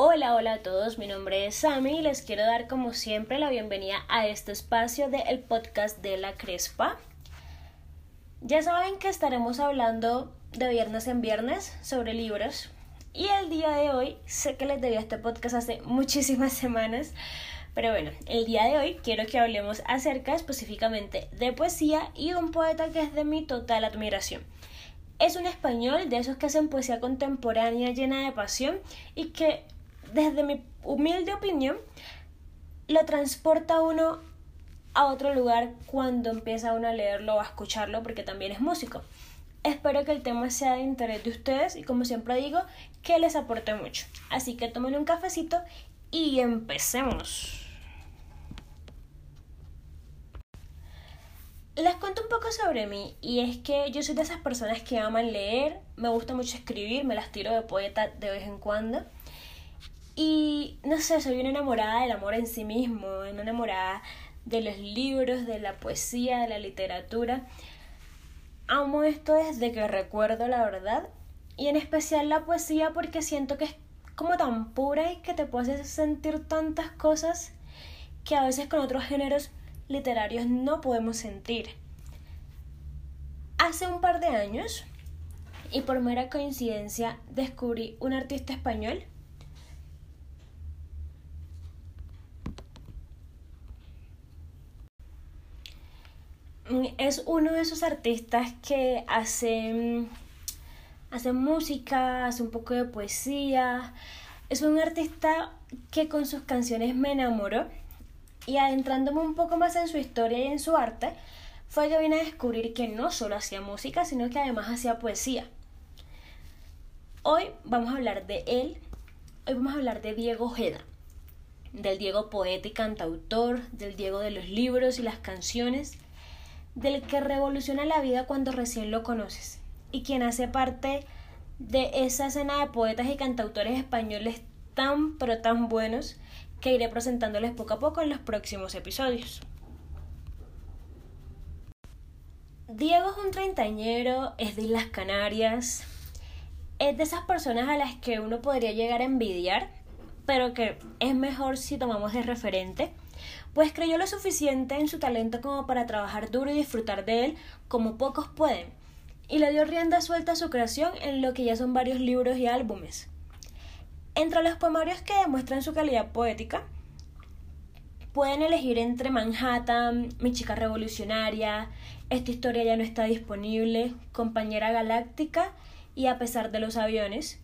Hola, hola a todos, mi nombre es Sami y les quiero dar como siempre la bienvenida a este espacio del podcast de la Crespa. Ya saben que estaremos hablando de viernes en viernes sobre libros y el día de hoy sé que les debía este podcast hace muchísimas semanas, pero bueno, el día de hoy quiero que hablemos acerca específicamente de poesía y un poeta que es de mi total admiración. Es un español de esos que hacen poesía contemporánea llena de pasión y que desde mi humilde opinión, lo transporta uno a otro lugar cuando empieza uno a leerlo o a escucharlo, porque también es músico. Espero que el tema sea de interés de ustedes y como siempre digo, que les aporte mucho. Así que tomen un cafecito y empecemos. Les cuento un poco sobre mí y es que yo soy de esas personas que aman leer, me gusta mucho escribir, me las tiro de poeta de vez en cuando. Y no sé, soy una enamorada del amor en sí mismo, una enamorada de los libros, de la poesía, de la literatura. Amo esto desde que recuerdo la verdad y en especial la poesía porque siento que es como tan pura y que te puedes sentir tantas cosas que a veces con otros géneros literarios no podemos sentir. Hace un par de años, y por mera coincidencia, descubrí un artista español es uno de esos artistas que hace, hace música, hace un poco de poesía. Es un artista que con sus canciones me enamoró y adentrándome un poco más en su historia y en su arte, fue que vine a descubrir que no solo hacía música, sino que además hacía poesía. Hoy vamos a hablar de él, hoy vamos a hablar de Diego Ojeda, del Diego poeta y cantautor, del Diego de los libros y las canciones, del que revoluciona la vida cuando recién lo conoces y quien hace parte de esa escena de poetas y cantautores españoles tan pero tan buenos que iré presentándoles poco a poco en los próximos episodios. Diego es un treintañero, es de Islas Canarias, es de esas personas a las que uno podría llegar a envidiar, pero que es mejor si tomamos de referente pues creyó lo suficiente en su talento como para trabajar duro y disfrutar de él como pocos pueden, y le dio rienda suelta a su creación en lo que ya son varios libros y álbumes. Entre los poemarios que demuestran su calidad poética, pueden elegir entre Manhattan, Mi chica revolucionaria, Esta historia ya no está disponible, Compañera galáctica y A pesar de los aviones.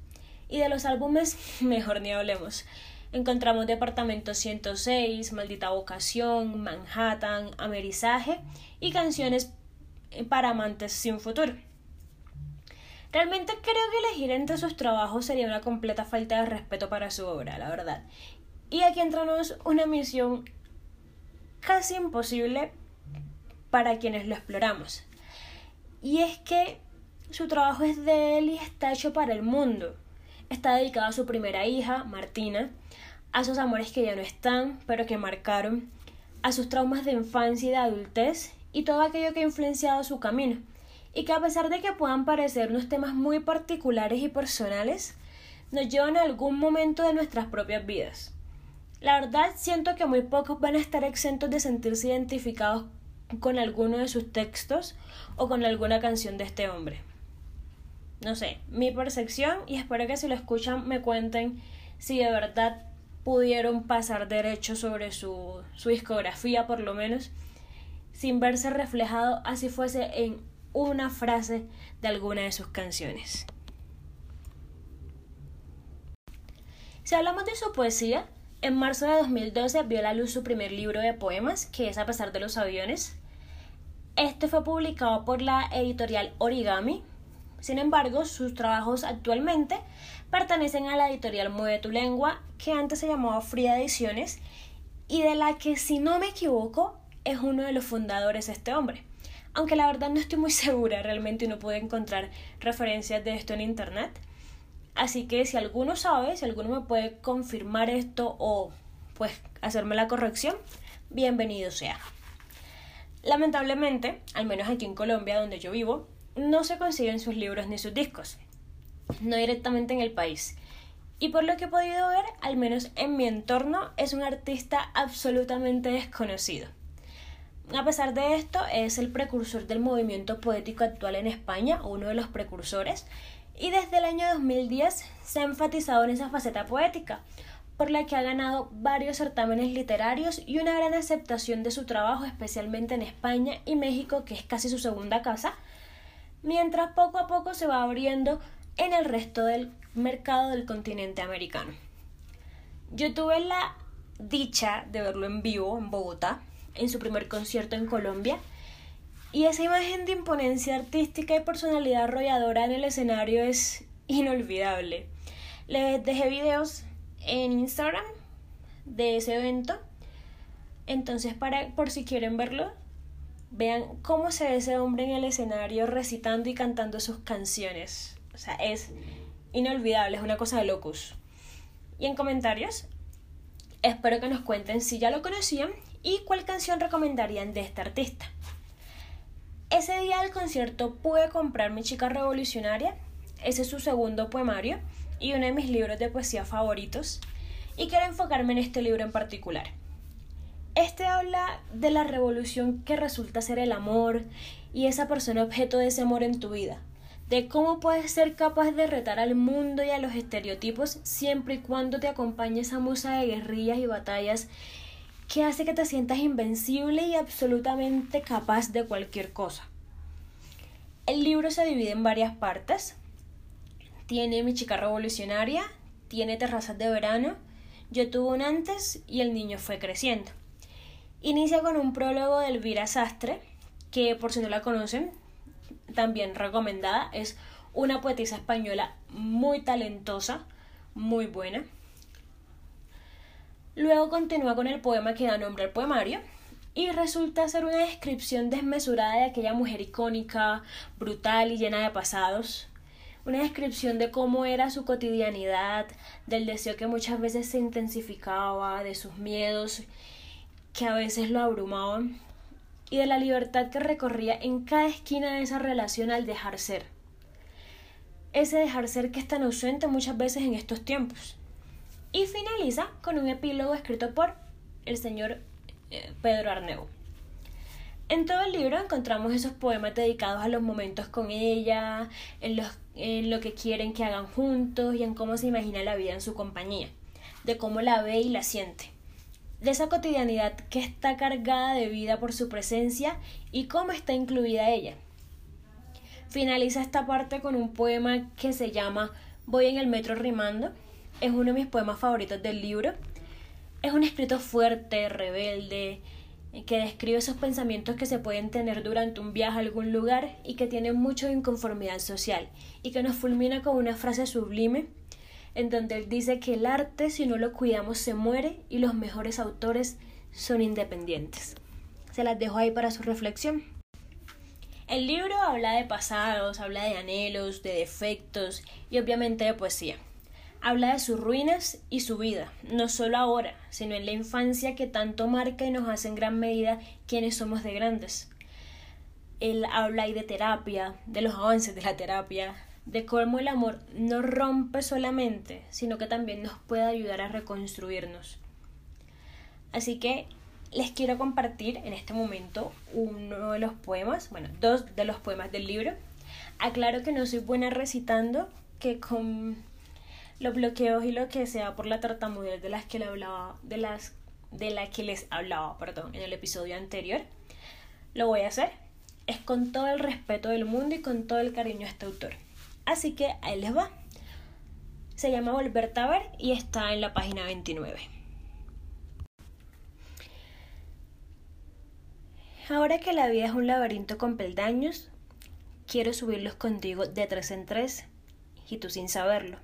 Y de los álbumes, mejor ni hablemos. Encontramos Departamento 106, Maldita Vocación, Manhattan, Amerizaje y canciones para amantes sin futuro. Realmente creo que elegir entre sus trabajos sería una completa falta de respeto para su obra, la verdad. Y aquí entramos una misión casi imposible para quienes lo exploramos. Y es que su trabajo es de él y está hecho para el mundo. Está dedicado a su primera hija, Martina, a sus amores que ya no están, pero que marcaron, a sus traumas de infancia y de adultez y todo aquello que ha influenciado su camino, y que a pesar de que puedan parecer unos temas muy particulares y personales, nos llevan a algún momento de nuestras propias vidas. La verdad siento que muy pocos van a estar exentos de sentirse identificados con alguno de sus textos o con alguna canción de este hombre. No sé, mi percepción y espero que si lo escuchan me cuenten si de verdad pudieron pasar derecho sobre su, su discografía por lo menos, sin verse reflejado así fuese en una frase de alguna de sus canciones. Si hablamos de su poesía, en marzo de 2012 vio la luz su primer libro de poemas, que es A pesar de los aviones. Este fue publicado por la editorial Origami. Sin embargo, sus trabajos actualmente pertenecen a la editorial Mueve tu Lengua, que antes se llamaba Fría Ediciones, y de la que, si no me equivoco, es uno de los fundadores este hombre. Aunque la verdad no estoy muy segura, realmente no pude encontrar referencias de esto en internet. Así que si alguno sabe, si alguno me puede confirmar esto o pues hacerme la corrección, bienvenido sea. Lamentablemente, al menos aquí en Colombia donde yo vivo, no se consiguen sus libros ni sus discos no directamente en el país. Y por lo que he podido ver, al menos en mi entorno, es un artista absolutamente desconocido. A pesar de esto, es el precursor del movimiento poético actual en España, uno de los precursores, y desde el año 2010 se ha enfatizado en esa faceta poética, por la que ha ganado varios certámenes literarios y una gran aceptación de su trabajo, especialmente en España y México, que es casi su segunda casa, mientras poco a poco se va abriendo en el resto del mercado del continente americano. Yo tuve la dicha de verlo en vivo en Bogotá, en su primer concierto en Colombia, y esa imagen de imponencia artística y personalidad arrolladora en el escenario es inolvidable. Les dejé videos en Instagram de ese evento. Entonces, para, por si quieren verlo, vean cómo se ve ese hombre en el escenario recitando y cantando sus canciones. O sea, es inolvidable, es una cosa de locos. Y en comentarios, espero que nos cuenten si ya lo conocían y cuál canción recomendarían de este artista. Ese día del concierto pude comprar Mi chica revolucionaria, ese es su segundo poemario y uno de mis libros de poesía favoritos, y quiero enfocarme en este libro en particular. Este habla de la revolución que resulta ser el amor y esa persona objeto de ese amor en tu vida, de cómo puedes ser capaz de retar al mundo y a los estereotipos siempre y cuando te acompañe esa musa de guerrillas y batallas que hace que te sientas invencible y absolutamente capaz de cualquier cosa. El libro se divide en varias partes, tiene Mi chica revolucionaria, tiene Terrazas de verano, Yo tuve un antes y el niño fue creciendo. Inicia con un prólogo de Elvira Sastre, que por si no la conocen, también recomendada, es una poetisa española muy talentosa, muy buena. Luego continúa con el poema que da nombre al poemario y resulta ser una descripción desmesurada de aquella mujer icónica, brutal y llena de pasados, una descripción de cómo era su cotidianidad, del deseo que muchas veces se intensificaba, de sus miedos que a veces lo abrumaban y de la libertad que recorría en cada esquina de esa relación al dejar ser. Ese dejar ser que es tan ausente muchas veces en estos tiempos. Y finaliza con un epílogo escrito por el señor eh, Pedro Arneu. En todo el libro encontramos esos poemas dedicados a los momentos con ella, en, los, en lo que quieren que hagan juntos y en cómo se imagina la vida en su compañía, de cómo la ve y la siente, de esa cotidianidad que está cargada de vida por su presencia y cómo está incluida ella. Finaliza esta parte con un poema que se llama Voy en el metro rimando. Es uno de mis poemas favoritos del libro. Es un escrito fuerte, rebelde, que describe esos pensamientos que se pueden tener durante un viaje a algún lugar y que tienen mucho inconformidad social, y que nos fulmina con una frase sublime en donde él dice que el arte si no lo cuidamos se muere y los mejores autores son independientes. Se las dejo ahí para su reflexión. El libro habla de pasados, habla de anhelos, de defectos y obviamente de poesía. Habla de sus ruinas y su vida, no solo ahora, sino en la infancia que tanto marca y nos hace en gran medida quienes somos de grandes. Él habla ahí de terapia, de los avances de la terapia, de cómo el amor no rompe solamente, sino que también nos puede ayudar a reconstruirnos. Así que les quiero compartir en este momento uno de los poemas, bueno, dos de los poemas del libro. Aclaro que no soy buena recitando, que con los bloqueos y lo que sea por la tartamudez de las que le hablaba, de las de la que les hablaba, perdón, en el episodio anterior. Lo voy a hacer. Es con todo el respeto del mundo y con todo el cariño a este autor. Así que ahí les va. Se llama Volver a y está en la página 29. Ahora que la vida es un laberinto con peldaños, quiero subirlos contigo de tres en tres y tú sin saberlo.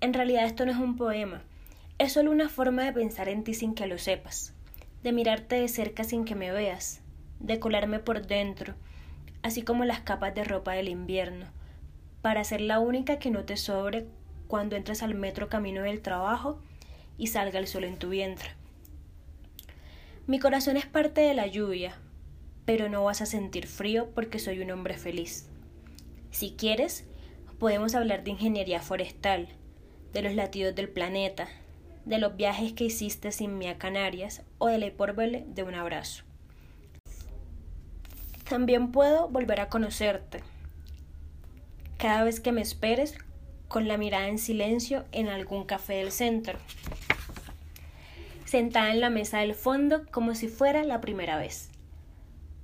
En realidad esto no es un poema, es solo una forma de pensar en ti sin que lo sepas, de mirarte de cerca sin que me veas, de colarme por dentro, así como las capas de ropa del invierno, para ser la única que no te sobre cuando entres al metro camino del trabajo y salga el sol en tu vientre. Mi corazón es parte de la lluvia, pero no vas a sentir frío porque soy un hombre feliz. Si quieres, podemos hablar de ingeniería forestal, de los latidos del planeta, de los viajes que hiciste sin mí a Canarias o de la hipérbole de un abrazo. También puedo volver a conocerte. Cada vez que me esperes con la mirada en silencio en algún café del centro. Sentada en la mesa del fondo como si fuera la primera vez.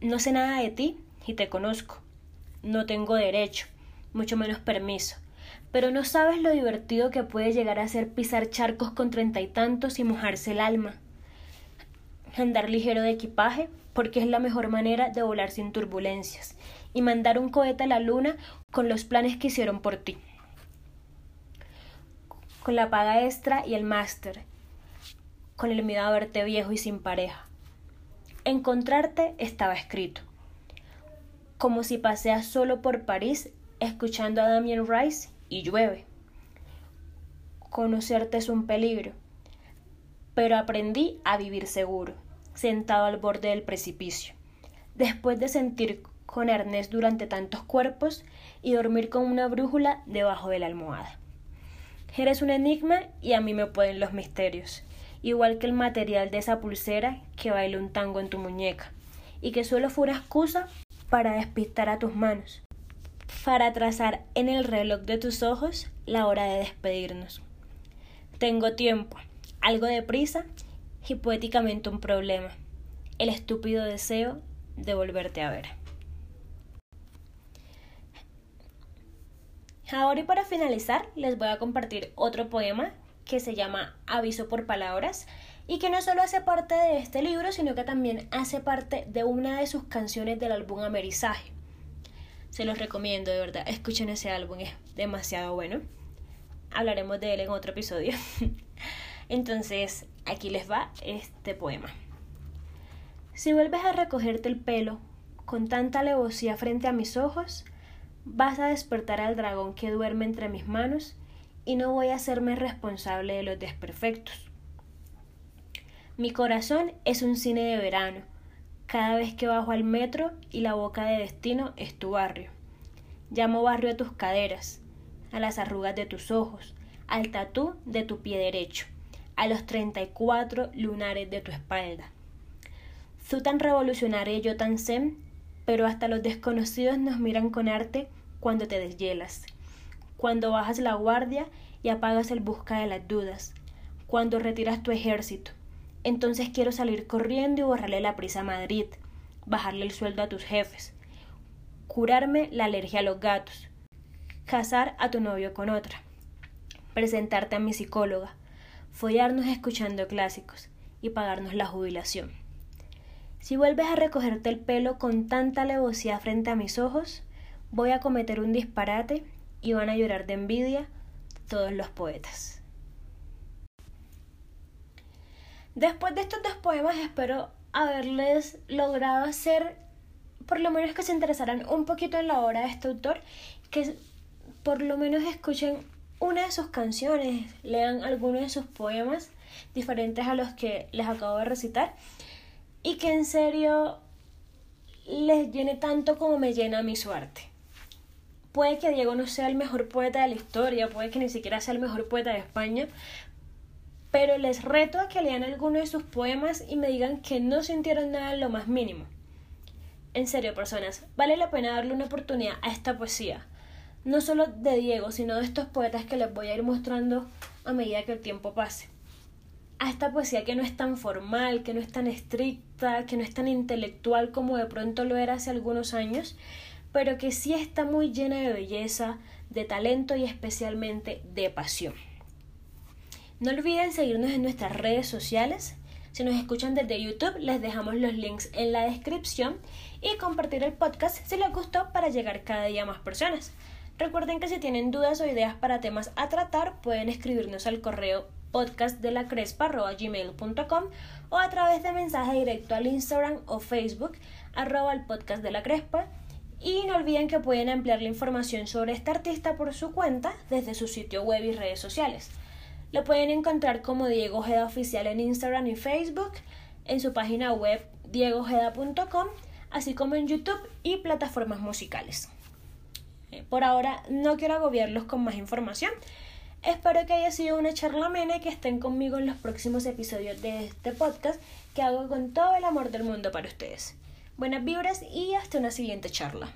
No sé nada de ti y te conozco. No tengo derecho, mucho menos permiso. Pero no sabes lo divertido que puede llegar a ser pisar charcos con treinta y tantos y mojarse el alma. Andar ligero de equipaje, porque es la mejor manera de volar sin turbulencias, y mandar un cohete a la luna con los planes que hicieron por ti. Con la paga extra y el máster, con el miedo a verte viejo y sin pareja. Encontrarte estaba escrito. Como si paseas solo por París escuchando a Damien Rice y llueve. Conocerte es un peligro, pero aprendí a vivir seguro, sentado al borde del precipicio, después de sentir con arnés durante tantos cuerpos y dormir con una brújula debajo de la almohada. Eres un enigma y a mí me pueden los misterios, igual que el material de esa pulsera que baila un tango en tu muñeca, y que solo fue una excusa para despistar a tus manos, para trazar en el reloj de tus ojos la hora de despedirnos. Tengo tiempo, algo de prisa y poéticamente un problema, el estúpido deseo de volverte a ver. Ahora y para finalizar, les voy a compartir otro poema que se llama Aviso por Palabras y que no solo hace parte de este libro, sino que también hace parte de una de sus canciones del álbum Amerizaje. Se los recomiendo, de verdad. Escuchen ese álbum, es demasiado bueno. Hablaremos de él en otro episodio. Entonces, aquí les va este poema. Si vuelves a recogerte el pelo con tanta alevosía frente a mis ojos, vas a despertar al dragón que duerme entre mis manos y no voy a hacerme responsable de los desperfectos. Mi corazón es un cine de verano cada vez que bajo al metro y la boca de destino es tu barrio. Llamo barrio a tus caderas, a las arrugas de tus ojos, al tatú de tu pie derecho, a los treinta y cuatro lunares de tu espalda. Tú tan revolucionario y yo tan zen, pero hasta los desconocidos nos miran con arte cuando te deshielas, cuando bajas la guardia y apagas el busca de las dudas, cuando retiras tu ejército, entonces quiero salir corriendo y borrarle la prisa a Madrid, bajarle el sueldo a tus jefes, curarme la alergia a los gatos, casar a tu novio con otra, presentarte a mi psicóloga, follarnos escuchando clásicos y pagarnos la jubilación. Si vuelves a recogerte el pelo con tanta alevosía frente a mis ojos, voy a cometer un disparate y van a llorar de envidia todos los poetas. Después de estos dos poemas espero haberles logrado hacer por lo menos que se interesaran un poquito en la obra de este autor, que por lo menos escuchen una de sus canciones, lean algunos de sus poemas diferentes a los que les acabo de recitar y que en serio les llene tanto como me llena mi suerte. Puede que Diego no sea el mejor poeta de la historia, puede que ni siquiera sea el mejor poeta de España, pero les reto a que lean alguno de sus poemas y me digan que no sintieron nada en lo más mínimo. En serio, personas, vale la pena darle una oportunidad a esta poesía. No solo de Diego, sino de estos poetas que les voy a ir mostrando a medida que el tiempo pase. A esta poesía que no es tan formal, que no es tan estricta, que no es tan intelectual como de pronto lo era hace algunos años, pero que sí está muy llena de belleza, de talento y especialmente de pasión. No olviden seguirnos en nuestras redes sociales. Si nos escuchan desde YouTube, les dejamos los links en la descripción y compartir el podcast si les gustó para llegar cada día a más personas. Recuerden que si tienen dudas o ideas para temas a tratar, pueden escribirnos al correo podcastdelacrespa.gmail.com o a través de mensaje directo al Instagram o Facebook arroba el podcast de la crespa y no olviden que pueden ampliar la información sobre este artista por su cuenta desde su sitio web y redes sociales. Lo pueden encontrar como Diego Ojeda Oficial en Instagram y Facebook, en su página web diegojeda.com, así como en YouTube y plataformas musicales. Eh, por ahora no quiero agobiarlos con más información. Espero que haya sido una charla amena y que estén conmigo en los próximos episodios de este podcast que hago con todo el amor del mundo para ustedes. Buenas vibras y hasta una siguiente charla.